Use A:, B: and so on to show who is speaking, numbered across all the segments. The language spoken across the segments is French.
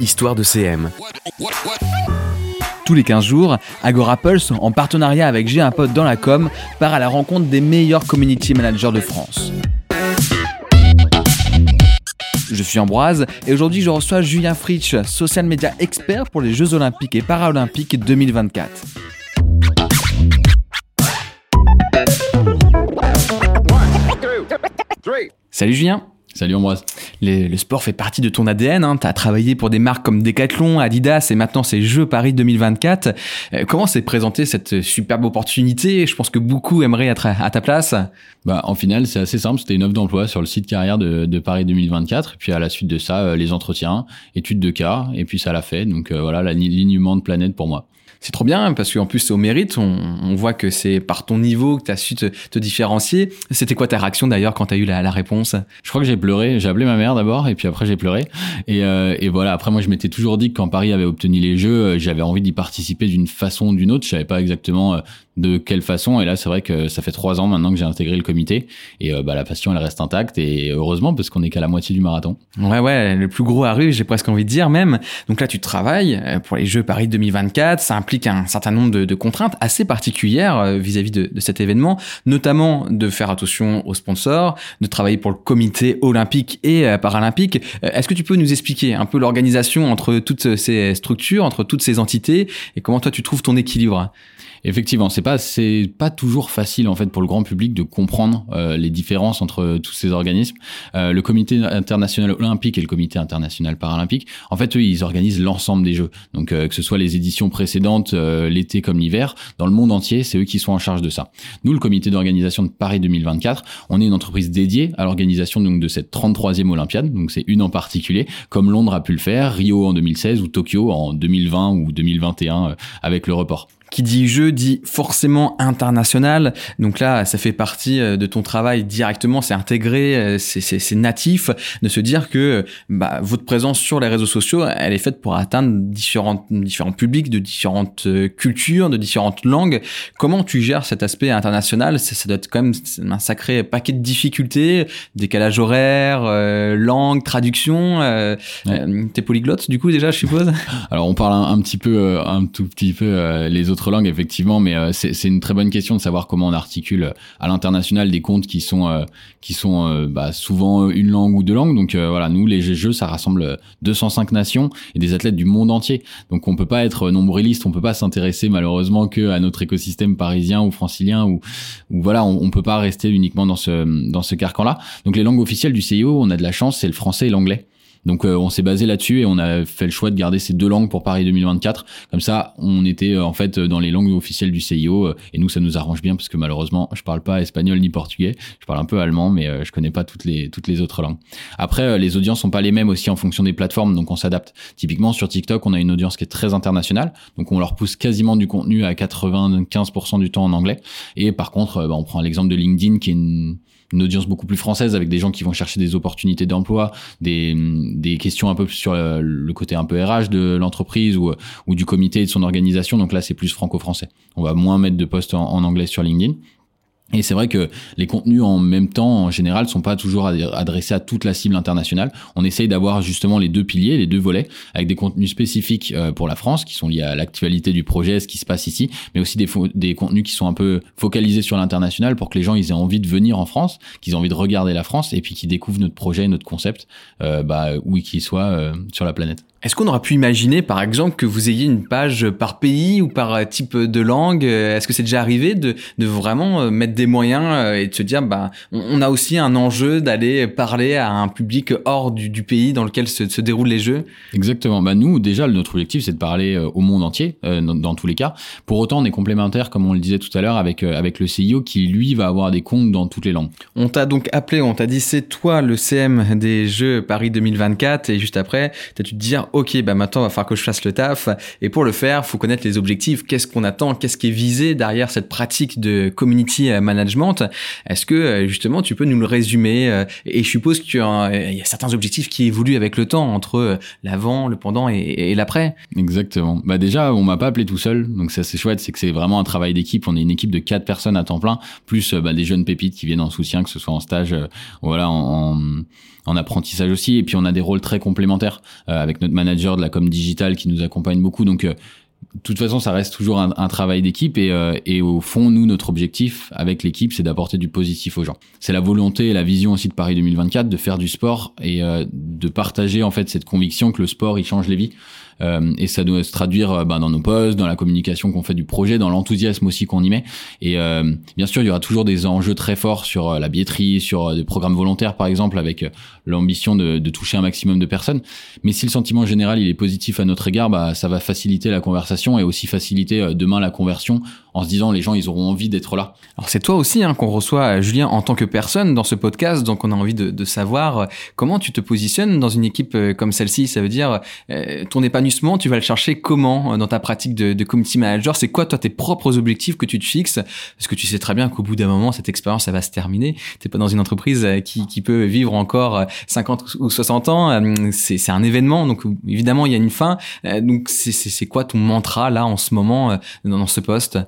A: Histoire de CM. Tous les 15 jours, Agora Pulse, en partenariat avec J'ai un pote dans la com, part à la rencontre des meilleurs community managers de France. Je suis Ambroise et aujourd'hui je reçois Julien Fritsch, social media expert pour les Jeux Olympiques et Paralympiques 2024. Salut Julien
B: Salut Ambroise.
A: Le, sport fait partie de ton ADN. Hein. Tu as travaillé pour des marques comme Decathlon, Adidas et maintenant c'est Jeux Paris 2024. Euh, comment s'est présentée cette superbe opportunité? Je pense que beaucoup aimeraient être à, ta place.
B: Bah, en final, c'est assez simple. C'était une offre d'emploi sur le site carrière de, Paris 2024. Et puis à la suite de ça, euh, les entretiens, études de cas. Et puis ça l'a fait. Donc euh, voilà, l'alignement de planète pour moi.
A: C'est trop bien parce qu'en plus c'est au mérite, on, voit que c'est par ton niveau que tu as su te, différencier. C'était quoi ta réaction d'ailleurs quand tu as eu la, réponse?
B: Je crois que j'ai pleuré, j'ai appelé ma mère d'abord et puis après j'ai pleuré. Et, euh, et, voilà, après moi je m'étais toujours dit que quand Paris avait obtenu les Jeux, euh, j'avais envie d'y participer d'une façon ou d'une autre. Je savais pas exactement euh, de quelle façon. Et là, c'est vrai que ça fait trois ans maintenant que j'ai intégré le comité. Et euh, bah, la passion, elle reste intacte. Et heureusement, parce qu'on est qu'à la moitié du marathon.
A: Ouais, ouais, le plus gros arrive, j'ai presque envie de dire même. Donc là, tu travailles euh, pour les Jeux Paris 2024. Ça implique un certain nombre de, contraintes assez particulières euh, vis-à-vis de, de, cet événement, notamment de faire attention aux sponsors, de travailler pour le comité olympique et paralympique. Est-ce que tu peux nous expliquer un peu l'organisation entre toutes ces structures, entre toutes ces entités? Et comment toi tu trouves ton équilibre?
B: Effectivement, c'est pas c'est pas toujours facile en fait pour le grand public de comprendre euh, les différences entre tous ces organismes. Euh, le Comité international olympique et le Comité international paralympique, en fait, eux, ils organisent l'ensemble des jeux. Donc euh, que ce soit les éditions précédentes, l'été comme l'hiver, dans le monde entier, c'est eux qui sont en charge de ça. Nous, le Comité d'organisation de Paris 2024, on est une entreprise dédiée à l'organisation donc de cette 33e Olympiade. Donc c'est une en particulier, comme Londres a pu le faire, Rio en 2016 ou Tokyo en 2020 ou 2021 avec le report
A: qui dit jeu dit forcément international. Donc là, ça fait partie euh, de ton travail directement, c'est intégré, euh, c'est natif de se dire que bah, votre présence sur les réseaux sociaux, elle est faite pour atteindre différentes, différents publics de différentes euh, cultures, de différentes langues. Comment tu gères cet aspect international? Ça, doit être quand même un sacré paquet de difficultés, décalage horaire, langue, traduction. Euh, T'es polyglotte du coup déjà, je suppose?
B: Alors on parle un, un, petit peu, un tout petit peu les autres langues, effectivement, mais euh, c'est une très bonne question de savoir comment on articule euh, à l'international des comptes qui sont euh, qui sont bah, souvent une langue ou deux langues. Donc voilà, nous les jeux, ça rassemble 205 nations et des athlètes du monde entier. Donc on peut pas être nombriliste, on peut pas s'intéresser malheureusement que à notre écosystème parisien ou francilien ou, ou voilà, on, on peut pas rester uniquement dans ce dans ce carcan-là. Donc les langues officielles du CIO, on a de la chance, c'est le français et l'anglais. Donc euh, on s'est basé là-dessus et on a fait le choix de garder ces deux langues pour Paris 2024. Comme ça, on était euh, en fait dans les langues officielles du CIO euh, et nous ça nous arrange bien parce que malheureusement je parle pas espagnol ni portugais. Je parle un peu allemand mais je connais pas toutes les toutes les autres langues. Après les audiences sont pas les mêmes aussi en fonction des plateformes donc on s'adapte. Typiquement sur TikTok on a une audience qui est très internationale donc on leur pousse quasiment du contenu à 95% du temps en anglais et par contre bah, on prend l'exemple de LinkedIn qui est une une audience beaucoup plus française avec des gens qui vont chercher des opportunités d'emploi, des, des questions un peu sur le côté un peu RH de l'entreprise ou, ou du comité et de son organisation. Donc là, c'est plus franco-français. On va moins mettre de postes en anglais sur LinkedIn. Et c'est vrai que les contenus en même temps, en général, sont pas toujours adressés à toute la cible internationale. On essaye d'avoir justement les deux piliers, les deux volets, avec des contenus spécifiques euh, pour la France, qui sont liés à l'actualité du projet, ce qui se passe ici, mais aussi des, contenus qui sont un peu focalisés sur l'international pour que les gens aient envie de venir en France, qu'ils aient envie de regarder la France, et puis qu'ils découvrent notre projet, notre concept, euh, bah, où qu'ils soient euh, sur la planète.
A: Est-ce qu'on aurait pu imaginer, par exemple, que vous ayez une page par pays ou par type de langue? Est-ce que c'est déjà arrivé de, de, vraiment euh, mettre des moyens euh, et de se dire, bah, on a aussi un enjeu d'aller parler à un public hors du, du pays dans lequel se, se, déroulent les jeux?
B: Exactement. Bah nous, déjà, notre objectif, c'est de parler euh, au monde entier, dans, dans, tous les cas. Pour autant, on est complémentaire, comme on le disait tout à l'heure, avec avec le CIO qui lui va avoir des comptes dans toutes les langues.
A: On t'a donc appelé, on t'a dit, c'est toi le CM des Jeux Paris 2024, et juste après, t'as dû te dire ok, bah maintenant, il va falloir que je fasse le taf. Et pour le faire, faut connaître les objectifs. Qu'est-ce qu'on attend? Qu'est-ce qui est visé derrière cette pratique de community management? Est-ce que justement, tu peux nous le résumer Et je suppose qu'il y a certains objectifs qui évoluent avec le temps entre l'avant, le pendant et, l'après.
B: Exactement. Bah déjà, on m'a pas appelé tout seul, donc c'est assez chouette. C'est que c'est vraiment un travail d'équipe. On est une équipe de quatre personnes à temps plein, plus bah, des jeunes pépites qui viennent en soutien, que ce soit en stage, voilà, en, apprentissage aussi. Et puis on a des rôles très complémentaires avec notre manager de la com digital qui nous accompagne beaucoup. Donc de toute façon, ça reste toujours un, un travail d'équipe et, euh, et, au fond, nous, notre objectif avec l'équipe, c'est d'apporter du positif aux gens. C'est la volonté et la vision aussi de Paris 2024 de faire du sport et euh, de partager en fait cette conviction que le sport il change les vies. Euh, et ça doit se traduire euh, ben, dans nos posts, dans la communication qu'on fait du projet, dans l'enthousiasme aussi qu'on y met. Et euh, bien sûr, il y aura toujours des enjeux très forts sur la billetterie, sur des programmes volontaires par exemple, avec l'ambition de, de, toucher un maximum de personnes. Mais si le sentiment général il est positif à notre égard, bah, ça va faciliter la conversation et aussi faciliter demain la conversion en se disant les gens ils auront envie d'être là.
A: Alors c'est toi aussi hein, qu'on reçoit Julien en tant que personne dans ce podcast, donc on a envie de, de savoir comment tu te positionnes dans une équipe comme celle-ci. Ça veut dire ton épanouissement tu vas le chercher comment euh, dans ta pratique de, de community manager? C'est quoi toi tes propres objectifs que tu te fixes? Parce que tu sais très bien qu'au bout d'un moment, cette expérience, ça va se terminer. T'es pas dans une entreprise euh, qui, qui peut vivre encore 50 euh, ou 60 ans. C'est un événement, donc évidemment, il y a une fin. Donc c'est quoi ton mantra là en ce moment dans ce poste?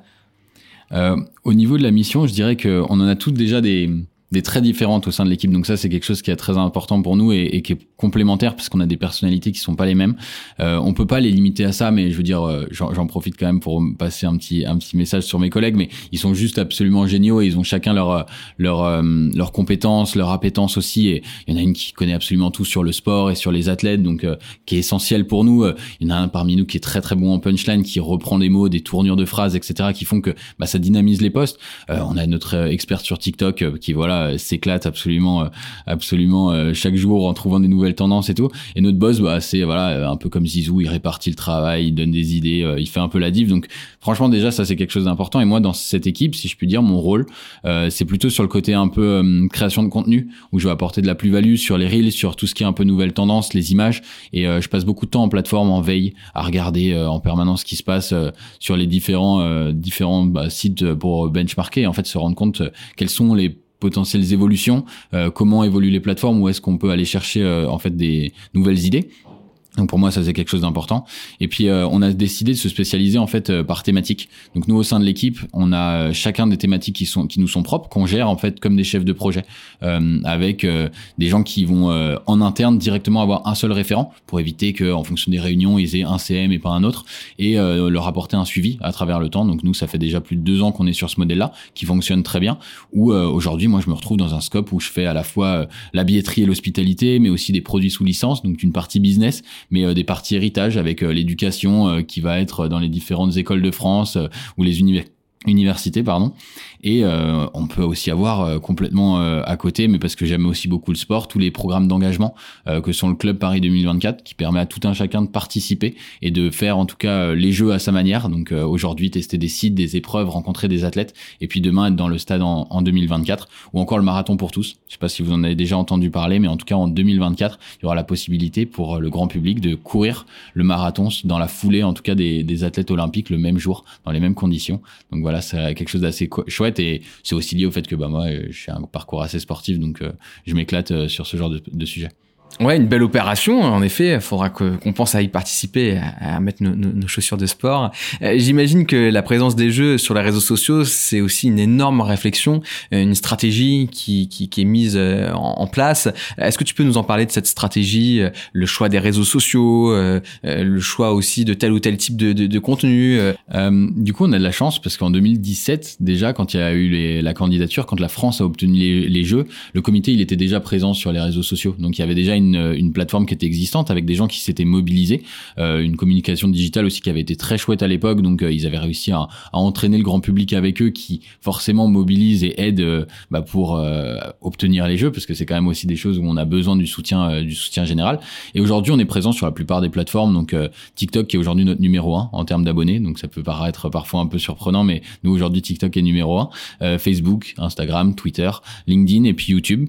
B: Euh, Au niveau de la mission, je dirais qu'on en a toutes déjà des des traits différentes au sein de l'équipe. Donc ça, c'est quelque chose qui est très important pour nous et, et qui est complémentaire parce qu'on a des personnalités qui sont pas les mêmes. Euh, on peut pas les limiter à ça, mais je veux dire, euh, j'en profite quand même pour passer un petit un petit message sur mes collègues. Mais ils sont juste absolument géniaux et ils ont chacun leur leur euh, leurs compétences, leur appétence aussi. Et il y en a une qui connaît absolument tout sur le sport et sur les athlètes, donc euh, qui est essentiel pour nous. Il y en a un parmi nous qui est très très bon en punchline, qui reprend des mots, des tournures de phrases, etc., qui font que bah, ça dynamise les postes. on a notre expert sur TikTok qui voilà euh, s'éclate absolument, euh, absolument euh, chaque jour en trouvant des nouvelles tendances et tout. Et notre boss, bah, c'est voilà un peu comme Zizou, il répartit le travail, il donne des idées, il fait un peu la div. Donc franchement déjà ça c'est quelque chose d'important. Et moi dans cette équipe, si je puis dire, mon rôle, c'est plutôt sur le côté un peu création de contenu où je vais apporter de la plus-value sur les reels, sur tout ce qui est un peu nouvelle tendance, les images. Et je passe beaucoup de temps en plateforme, en veille, à regarder en permanence ce qui se passe sur les différents différents bah, sites pour benchmarker. Et en fait se rendre compte quels sont les potentielles évolutions, euh, comment évoluent les plateformes, où est-ce qu'on peut aller chercher euh, en fait des nouvelles idées? Donc pour moi ça c'est quelque chose d'important. Et puis euh, on a décidé de se spécialiser en fait euh, par thématique. Donc nous au sein de l'équipe on a euh, chacun des thématiques qui sont qui nous sont propres qu'on gère en fait comme des chefs de projet avec des gens qui vont en interne directement avoir un seul référent pour éviter que en fonction des réunions ils aient un CM et pas un autre et leur apporter un suivi à travers le temps. Donc nous ça fait déjà plus de deux ans qu'on est sur ce modèle là qui fonctionne très bien. Où aujourd'hui moi je me retrouve dans un scope où je fais à la fois la billetterie et l'hospitalité mais aussi des produits sous licence donc une partie business mais euh, des parties héritage avec euh, l'éducation euh, qui va être dans les différentes écoles de France ou les universités université pardon. Et euh, on peut aussi avoir euh, complètement euh, à côté mais parce que j'aime aussi beaucoup le sport tous les programmes d'engagement que sont le club Paris 2024 qui permet à tout un chacun de participer et de faire en tout cas les jeux à sa manière. Donc aujourd'hui tester des sites des épreuves rencontrer des athlètes et puis demain être dans le stade en, en 2024 ou encore le marathon pour tous. Je sais pas si vous en avez déjà entendu parler mais en tout cas en 2024 il y aura la possibilité pour le grand public de courir le marathon dans la foulée en tout cas des, des athlètes olympiques le même jour dans les mêmes conditions. Donc voilà c'est quelque chose d'assez chouette et c'est aussi lié au fait que bah moi, je suis un parcours assez sportif, donc euh, je m'éclate euh, sur ce genre de, de sujet.
A: Ouais, une belle opération. En effet, il faudra qu'on pense à y participer, à, mettre nos, chaussures de sport. Euh, j'imagine que la présence des jeux sur les réseaux sociaux, c'est aussi une énorme réflexion, une stratégie qui, qui, est mise euh, en, place. Est-ce que tu peux nous en parler de cette stratégie, euh, le choix des réseaux sociaux, le choix aussi de tel ou tel type de, contenu
B: Du coup, on a de la chance parce qu'en 2017, déjà, quand il y a eu la candidature, quand la France a obtenu les, jeux, le comité, il était déjà présent sur les réseaux sociaux. Donc, il y avait déjà une plateforme qui était existante avec des gens qui s'étaient mobilisés, euh, une communication digitale aussi qui avait été très chouette à l'époque. Donc euh, ils avaient réussi à, à, entraîner le grand public avec eux, qui forcément mobilise et aide euh, bah, pour euh, obtenir les jeux, parce que c'est quand même aussi des choses où on a besoin du soutien du soutien général. Et aujourd'hui, on est présent sur la plupart des plateformes. Donc TikTok qui est aujourd'hui notre numéro un en termes d'abonnés, donc ça peut paraître parfois un peu surprenant, mais nous aujourd'hui TikTok est numéro un. Facebook, Instagram, Twitter, LinkedIn et puis YouTube.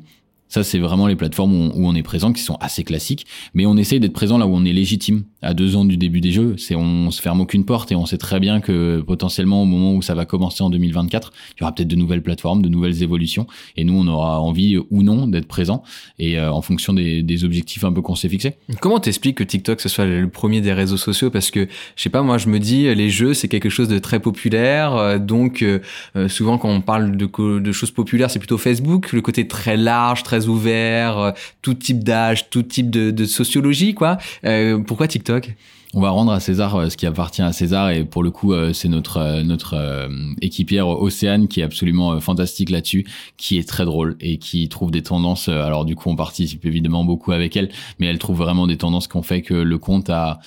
B: Ça, c'est vraiment les plateformes où on, est présent, qui sont assez classiques. Mais on essaye d'être présent là où on est légitime. À deux ans du début des jeux, c'est on se ferme aucune porte et on sait très bien que potentiellement au moment où ça va commencer en 2024, il y aura peut-être de nouvelles plateformes, de nouvelles évolutions. Et nous, on aura envie ou non d'être présent et euh, en fonction des, objectifs un peu qu'on s'est fixés.
A: Comment t'expliques que TikTok ce soit le premier des réseaux sociaux? Parce que je sais pas, moi, je me dis les jeux, c'est quelque chose de très populaire. Euh, donc euh, souvent quand on parle de choses populaires, c'est plutôt Facebook. Le côté très large, très ouvert, euh, tout type d'âge, tout type de, sociologie, quoi. Euh, pourquoi TikTok?
B: On va rendre à César euh, ce qui appartient à César et pour le coup c'est notre notre équipière Océane qui est absolument fantastique là-dessus, qui est très drôle et qui trouve des tendances. Alors du coup on participe évidemment beaucoup avec elle, mais elle trouve vraiment des tendances qui ont fait que le compte a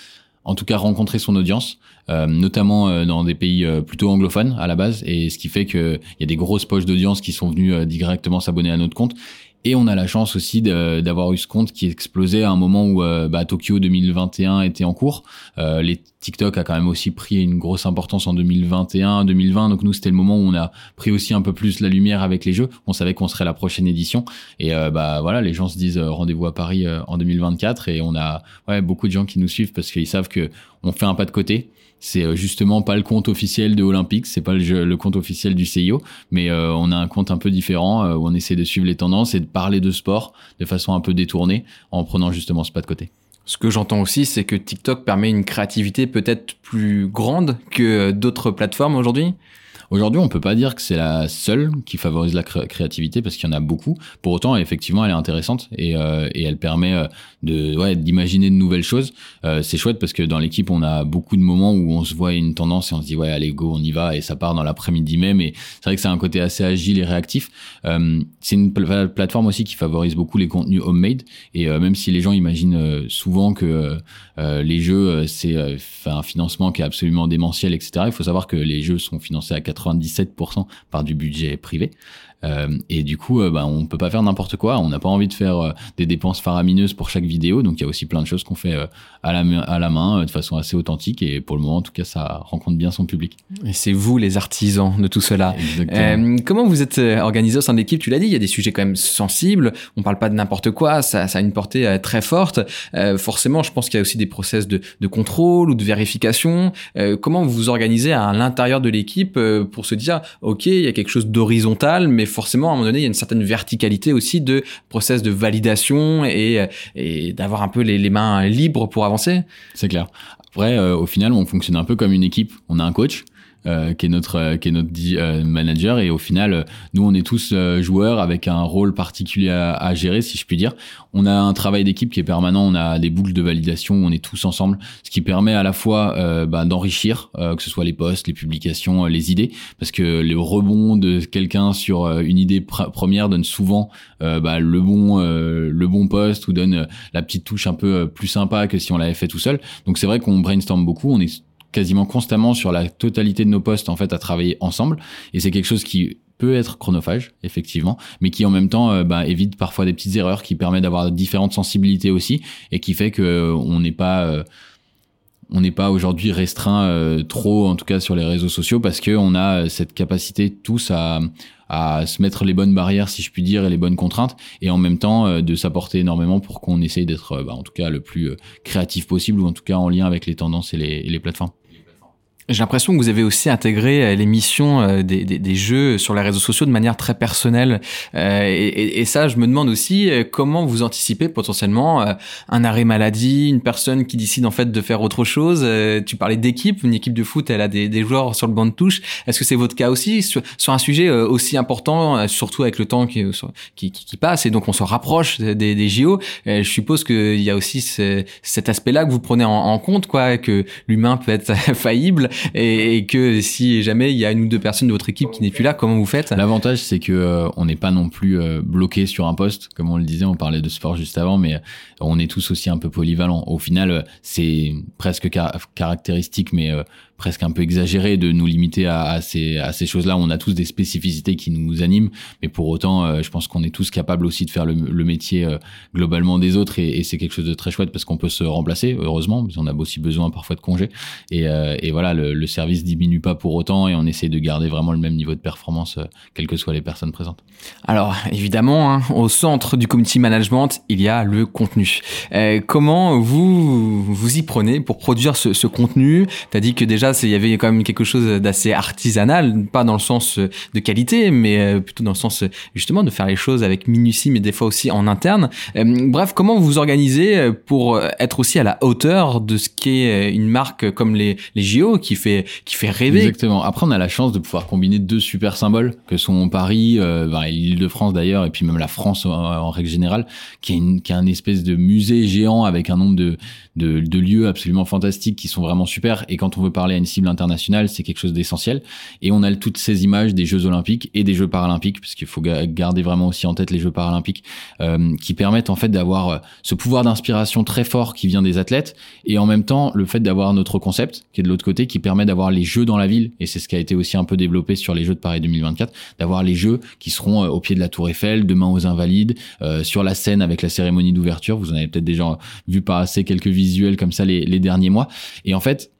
B: en tout cas rencontrer son audience, notamment dans des pays plutôt anglophones à la base, et ce qui fait qu'il y a des grosses poches d'audience qui sont venues directement s'abonner à notre compte. Et on a la chance aussi d'avoir eu ce compte qui explosait à un moment où euh, bah, Tokyo 2021 était en cours. Euh, les TikTok a quand même aussi pris une grosse importance en 2021, 2020. Donc nous, c'était le moment où on a pris aussi un peu plus la lumière avec les jeux. On savait qu'on serait la prochaine édition. Et euh, bah voilà, les gens se disent rendez-vous à Paris en 2024. Et on a beaucoup de gens qui nous suivent parce qu'ils savent que on fait un pas de côté c'est euh, justement pas le compte officiel de Olympique, c'est pas le, compte officiel du CIO, mais euh, on a un compte un peu différent euh, où on essaie de suivre les tendances et de parler de sport de façon un peu détournée en prenant justement ce pas de côté.
A: Ce que j'entends aussi, c'est que TikTok permet une créativité peut-être plus grande que d'autres plateformes aujourd'hui.
B: Aujourd'hui, on peut pas dire que c'est la seule qui favorise la créativité parce qu'il y en a beaucoup. Pour autant, effectivement, elle est intéressante et, euh, elle permet euh, de ouais, d'imaginer de nouvelles choses. Euh, c'est chouette parce que dans l'équipe, on a beaucoup de moments où on se voit une tendance et on se dit ouais, allez go, on y va et ça part dans l'après-midi même. Et c'est vrai que c'est un côté assez agile et réactif. C'est une plateforme aussi qui favorise beaucoup les contenus homemade et même si les gens imaginent souvent que les jeux c'est un financement qui est absolument démentiel, etc. Il faut savoir que les jeux sont financés à 97% par du budget privé. Euh, et du coup, euh, bah, on peut pas faire n'importe quoi. On n'a pas envie de faire euh, des dépenses faramineuses pour chaque vidéo. Donc, il y a aussi plein de choses qu'on fait à, la, à la main, de façon assez authentique. Et pour le moment, en tout cas, ça rencontre bien son public.
A: Et c'est vous, les artisans de tout cela. comment vous êtes organisé au sein de l'équipe? Tu l'as dit, il y a des sujets quand même sensibles. On parle pas de n'importe quoi. Ça, ça, a une portée très forte. forcément, je pense qu'il y a aussi des process de, de contrôle ou de vérification. comment vous vous organisez à l'intérieur de l'équipe pour se dire, OK, il y a quelque chose d'horizontal, mais forcément, à un moment donné, il y a une certaine verticalité aussi de process de validation et, d'avoir un peu les, les, mains libres pour avancer.
B: C'est clair. Après, euh, au final, on fonctionne un peu comme une équipe. On a un coach euh, qui est notre euh, qui est notre euh, manager. Et au final nous on est tous joueurs avec un rôle particulier à, à, gérer si je puis dire. On a un travail d'équipe qui est permanent. On a des boucles de validation. On est tous ensemble. Ce qui permet à la fois bah, d'enrichir que ce soit les posts les publications les idées. Parce que le rebond de quelqu'un sur une idée première donne souvent bah, le bon le bon post ou donne la petite touche un peu plus sympa que si on l'avait fait tout seul. Donc c'est vrai qu'on brainstorm beaucoup. On est quasiment constamment sur la totalité de nos postes en fait à travailler ensemble et c'est quelque chose qui peut être chronophage effectivement mais qui en même temps euh, bah, évite parfois des petites erreurs qui permet d'avoir différentes sensibilités aussi et qui fait que euh, on n'est pas euh, on n'est pas aujourd'hui restreint trop en tout cas sur les réseaux sociaux parce que on a cette capacité tous à à se mettre les bonnes barrières, si je puis dire, et les bonnes contraintes, et en même temps de s'apporter énormément pour qu'on essaye d'être, bah, en tout cas, le plus créatif possible, ou en tout cas en lien avec les tendances et les, et les plateformes.
A: J'ai l'impression que vous avez aussi intégré euh, l'émission euh, des, des, des, jeux sur les réseaux sociaux de manière très personnelle. Euh, et, ça, je me demande aussi comment vous anticipez potentiellement un arrêt maladie, une personne qui décide en fait de faire autre chose. Tu parlais d'équipe, une équipe de foot, elle a des, joueurs sur le banc de touche. Est-ce que c'est votre cas aussi sur, un sujet aussi important, surtout avec le temps qui, qui, passe et donc on se rapproche des, JO. Je suppose qu'il y a aussi ce, cet aspect-là que vous prenez en, en compte, quoi, que l'humain peut être faillible et, que si jamais il y a une ou deux personnes de votre équipe qui n'est plus là, comment vous faites?
B: L'avantage, c'est que euh, on n'est pas non plus euh, bloqué sur un poste, comme on le disait, on parlait de sport juste avant, mais euh, on est tous aussi un peu polyvalents. Au final, c'est presque caractéristique, mais presque un peu exagéré de nous limiter à, ces, choses-là. On a tous des spécificités qui nous animent, mais pour autant, euh, je pense qu'on est tous capables aussi de faire le, le métier euh, globalement des autres, et, c'est quelque chose de très chouette parce qu'on peut se remplacer, heureusement, mais on a aussi besoin parfois de congés. Et, euh, et voilà, le, service diminue pas pour autant et on essaie de garder vraiment le même niveau de performance, quelles que soient les personnes présentes.
A: Alors évidemment, hein, au centre du community management, il y a le contenu. comment vous vous y prenez pour produire ce, ce contenu? Tu as dit que déjà il y avait quand même quelque chose d'assez artisanal, pas dans le sens de qualité, mais plutôt dans le sens justement de faire les choses avec minutie, mais des fois aussi en interne. bref, comment vous vous organisez pour être aussi à la hauteur de ce qu'est une marque comme les, JO qui fait, qui fait rêver?
B: Exactement. Après, on a la chance de pouvoir combiner deux super symboles que sont Paris, euh, bah, l'île de France d'ailleurs, et puis même la France en, règle générale, qui est, une, qui est un espèce de musée géant avec un nombre de, de, lieux absolument fantastiques qui sont vraiment super. Et quand on veut parler à une cible internationale, c'est quelque chose d'essentiel. Et on a toutes ces images des Jeux Olympiques et des Jeux Paralympiques, parce qu'il faut garder vraiment aussi en tête les Jeux Paralympiques, euh, qui permettent en fait d'avoir euh, ce pouvoir d'inspiration très fort qui vient des athlètes, et en même temps le fait d'avoir notre concept qui est de l'autre côté, qui permet d'avoir les Jeux dans la ville. Et c'est ce qui a été aussi un peu développé sur les Jeux de Paris 2024, d'avoir les Jeux qui seront euh, au pied de la Tour Eiffel, demain aux Invalides, sur la scène avec la cérémonie d'ouverture. Vous en avez peut-être déjà vu passer quelques visuels comme ça les, derniers mois. Et en fait,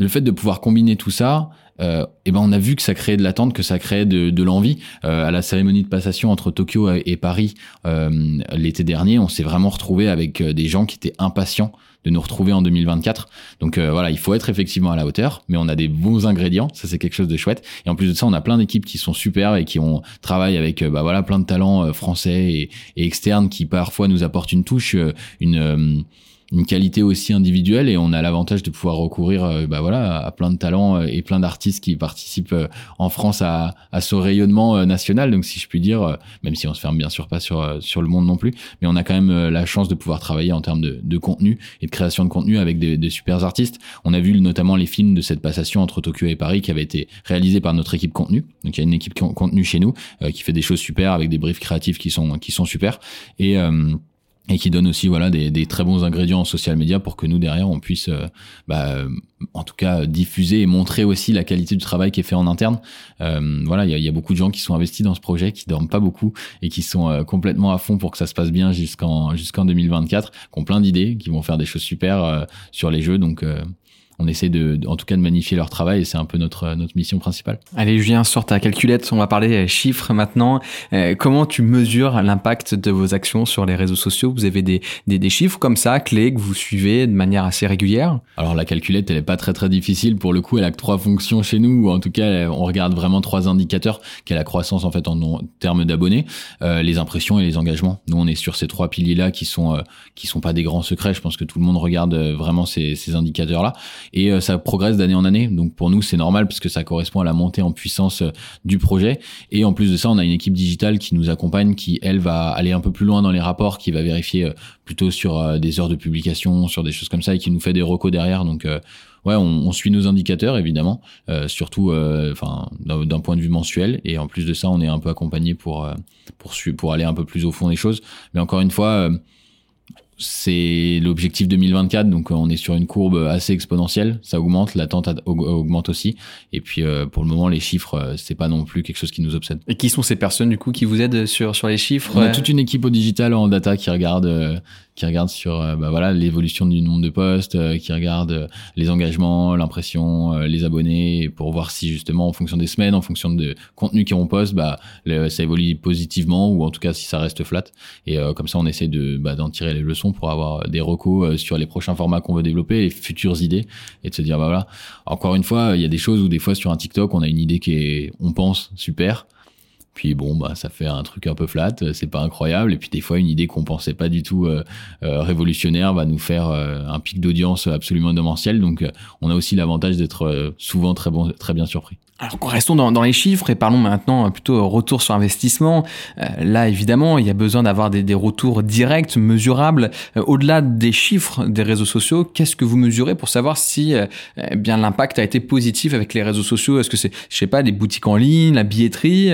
B: le fait de pouvoir combiner tout ça, euh, et ben on a vu que ça créait de l'attente, que ça créait de, l'envie. Euh, à la cérémonie de passation entre Tokyo et Paris euh, l'été dernier, on s'est vraiment retrouvé avec euh, des gens qui étaient impatients de nous retrouver en 2024. Donc euh, voilà, il faut être effectivement à la hauteur, mais on a des bons ingrédients, ça c'est quelque chose de chouette. Et en plus de ça, on a plein d'équipes qui sont super et qui ont travaillé avec bah voilà plein de talents français et, et, externes qui parfois nous apportent une touche, une une qualité aussi individuelle et on a l'avantage de pouvoir recourir euh, bah voilà à plein de talents euh, et plein d'artistes qui participent euh, en France à, à ce rayonnement national. Donc si je puis dire même si on se ferme bien sûr pas sur sur le monde non plus mais on a quand même la chance de pouvoir travailler en termes de, de contenu et de création de contenu avec des, des super artistes. On a vu notamment les films de cette passation entre Tokyo et Paris qui avait été réalisé par notre équipe contenu. Donc il y a une équipe contenu chez nous qui fait des choses super avec des briefs créatifs qui sont qui sont super. Et et qui donne aussi voilà des, très bons ingrédients en social media pour que nous derrière on puisse euh, bah, euh, en tout cas diffuser et montrer aussi la qualité du travail qui est fait en interne. Euh, voilà il y a, y a, beaucoup de gens qui sont investis dans ce projet qui dorment pas beaucoup et qui sont complètement à fond pour que ça se passe bien jusqu'en jusqu'en 2024 qui ont plein d'idées qui vont faire des choses super sur les jeux. Donc on essaie de, en tout cas de magnifier leur travail et c'est un peu notre, notre mission principale.
A: Allez Julien, sort ta calculette, on va parler chiffres maintenant. Euh, comment tu mesures l'impact de vos actions sur les réseaux sociaux? Vous avez des, des, des, chiffres comme ça, clés, que vous suivez de manière assez régulière?
B: Alors la calculette, elle est pas très très difficile. Pour le coup, elle a que trois fonctions chez nous, ou en tout cas, on regarde vraiment trois indicateurs, qui est la croissance en fait en, termes d'abonnés, euh, les impressions et les engagements. Nous, on est sur ces trois piliers-là qui sont euh, qui sont pas des grands secrets. Je pense que tout le monde regarde euh, vraiment ces, ces indicateurs-là et euh, ça progresse d'année en année. Donc pour nous, c'est normal parce que ça correspond à la montée en puissance euh, du projet. Et en plus de ça, on a une équipe digitale qui nous accompagne, qui elle va aller un peu plus loin dans les rapports, qui va vérifier euh, plutôt sur des heures de publication, sur des choses comme ça, et qui nous fait des recos derrière. Donc ouais, on, on, suit nos indicateurs évidemment, euh, surtout enfin d'un point de vue mensuel. Et en plus de ça, on est un peu accompagné pour pour pour aller un peu plus au fond des choses. Mais encore une fois c'est l'objectif 2024, donc euh, on est sur une courbe assez exponentielle. Ça augmente, l'attente augmente aussi. Et puis euh, pour le moment, les chiffres, euh, c'est pas non plus quelque chose qui nous obsède.
A: Et qui sont ces personnes du coup qui vous aident sur sur les chiffres
B: On a toute une équipe au digital en data qui regarde qui regarde sur bah voilà l'évolution du nombre de postes, qui regarde les engagements, l'impression, les abonnés, pour voir si justement en fonction des semaines, en fonction de contenu qu'on poste, bah ça évolue positivement ou en tout cas si ça reste flat. Et comme ça, on essaie de bah, d'en tirer les leçons pour avoir des recos euh, sur les prochains formats qu'on veut développer, les futures idées, et de se dire, bah voilà, encore une fois, il y a des choses où des fois sur un TikTok, on a une idée qui est, on pense, super, puis bon bah ça fait un truc un peu flat c'est pas incroyable et puis des fois une idée qu'on pensait pas du tout euh, euh, révolutionnaire va nous faire un pic d'audience absolument démentiel donc on a aussi l'avantage d'être souvent très bon très bien surpris
A: alors restons dans, les chiffres et parlons maintenant plutôt retour sur investissement. Euh, là, évidemment, il y a besoin d'avoir des, retours directs, mesurables. Euh, au-delà des chiffres des réseaux sociaux, qu'est-ce que vous mesurez pour savoir si euh, eh bien l'impact a été positif avec les réseaux sociaux? Est-ce que c'est, je sais pas, des boutiques en ligne, la billetterie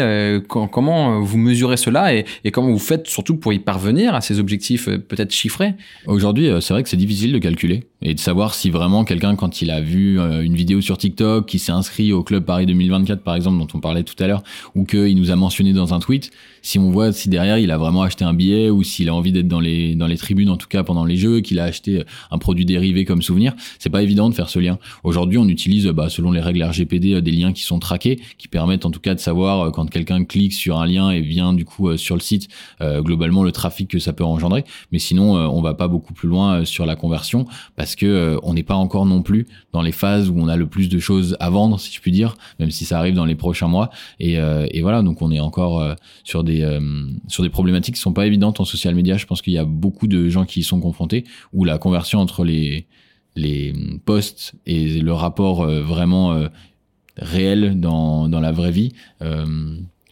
A: Comment vous mesurez cela et, comment vous faites surtout pour y parvenir à ces objectifs peut-être chiffrés?
B: Aujourd'hui, c'est vrai que c'est difficile de calculer et de savoir si vraiment quelqu'un, quand il a vu euh, une vidéo sur TikTok, qui s'est inscrit au club Paris 2024 par exemple, dont on parlait tout à l'heure, ou qu'il nous a mentionné dans un tweet, si on voit si derrière il a vraiment acheté un billet ou s'il a envie d'être dans les dans les tribunes en tout cas pendant les jeux, qu'il a acheté un produit dérivé comme souvenir, c'est pas évident de faire ce lien. Aujourd'hui, on utilise bah, selon les règles RGPD des liens qui sont traqués, qui permettent en tout cas de savoir quand quelqu'un clique sur un lien et vient du coup sur le site, globalement le trafic que ça peut engendrer. Mais sinon, on va pas beaucoup plus loin sur la conversion parce que on n'est pas encore non plus dans les phases où on a le plus de choses à vendre, si je puis dire, même si ça arrive dans les prochains mois. Et, et voilà, donc on est encore sur des euh, sur des problématiques qui sont pas évidentes en social media. Je pense qu'il y a beaucoup de gens qui y sont confrontés où la conversion entre les les posts et le rapport euh, vraiment euh, réel dans dans la vraie vie.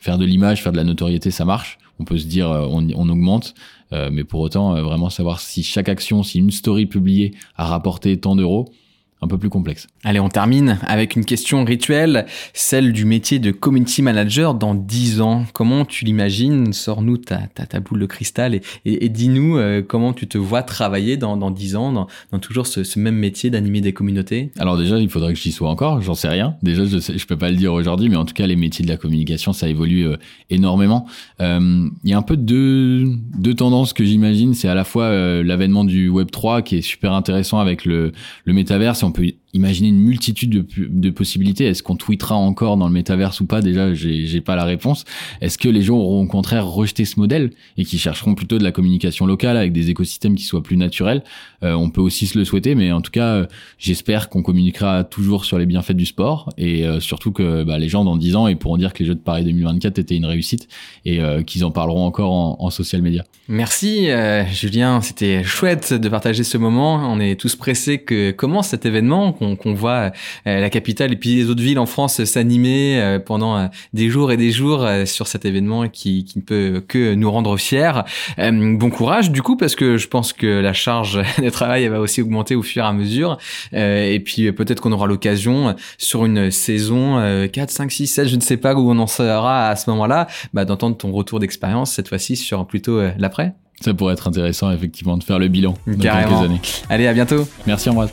B: Faire de l'image, faire de la notoriété, ça marche. On peut se dire on, on augmente, mais pour autant vraiment savoir si chaque action, si une story publiée a rapporté tant d'euros, un peu plus complexe.
A: Allez, on termine avec une question rituelle, celle du métier de community manager dans 10 ans. Comment tu l'imagines Sors-nous ta, ta, boule de cristal et, et, dis-nous euh, comment tu te vois travailler dans, dans 10 ans, dans, dans toujours ce, ce, même métier d'animer des communautés?
B: Alors déjà, il faudrait que j'y sois encore, j'en sais rien. Déjà, je ne peux pas le dire aujourd'hui, mais en tout cas, les métiers de la communication, ça évolue euh, énormément. Euh, il y a un peu deux, deux tendances que j'imagine. C'est à la fois l'avènement du Web 3 qui est super intéressant avec le, le métaverse on peut imaginer une multitude de, possibilités. Est-ce qu'on tweetera encore dans le métaverse ou pas? Déjà, j'ai pas la réponse. Est-ce que les gens auront au contraire rejeté ce modèle et qui chercheront plutôt de la communication locale avec des écosystèmes qui soient plus naturels? Euh, On peut aussi se le souhaiter, mais en tout cas, euh, j'espère qu'on communiquera toujours sur les bienfaits du sport et euh, surtout que bah, les gens dans 10 ans ils pourront dire que les Jeux de Paris 2024 étaient une réussite et qu'ils en parleront encore en, en social media.
A: Merci Julien, c'était chouette de partager ce moment. On est tous pressés que commence cet événement qu'on voit euh, la capitale et puis les autres villes en France s'animer euh, pendant euh, des jours et des jours sur cet événement qui, qui ne peut que nous rendre fiers. bon courage du coup parce que je pense que la charge de travail va aussi augmenter au fur et à mesure et puis peut-être qu'on aura l'occasion sur une saison 4, 5, 6, 7, je ne sais pas où on en sera à ce moment-là, bah, d'entendre ton retour d'expérience cette fois-ci sur plutôt l'après.
B: Ça pourrait être intéressant effectivement de faire le bilan dans quelques années.
A: Allez, à bientôt.
B: Merci Ambroise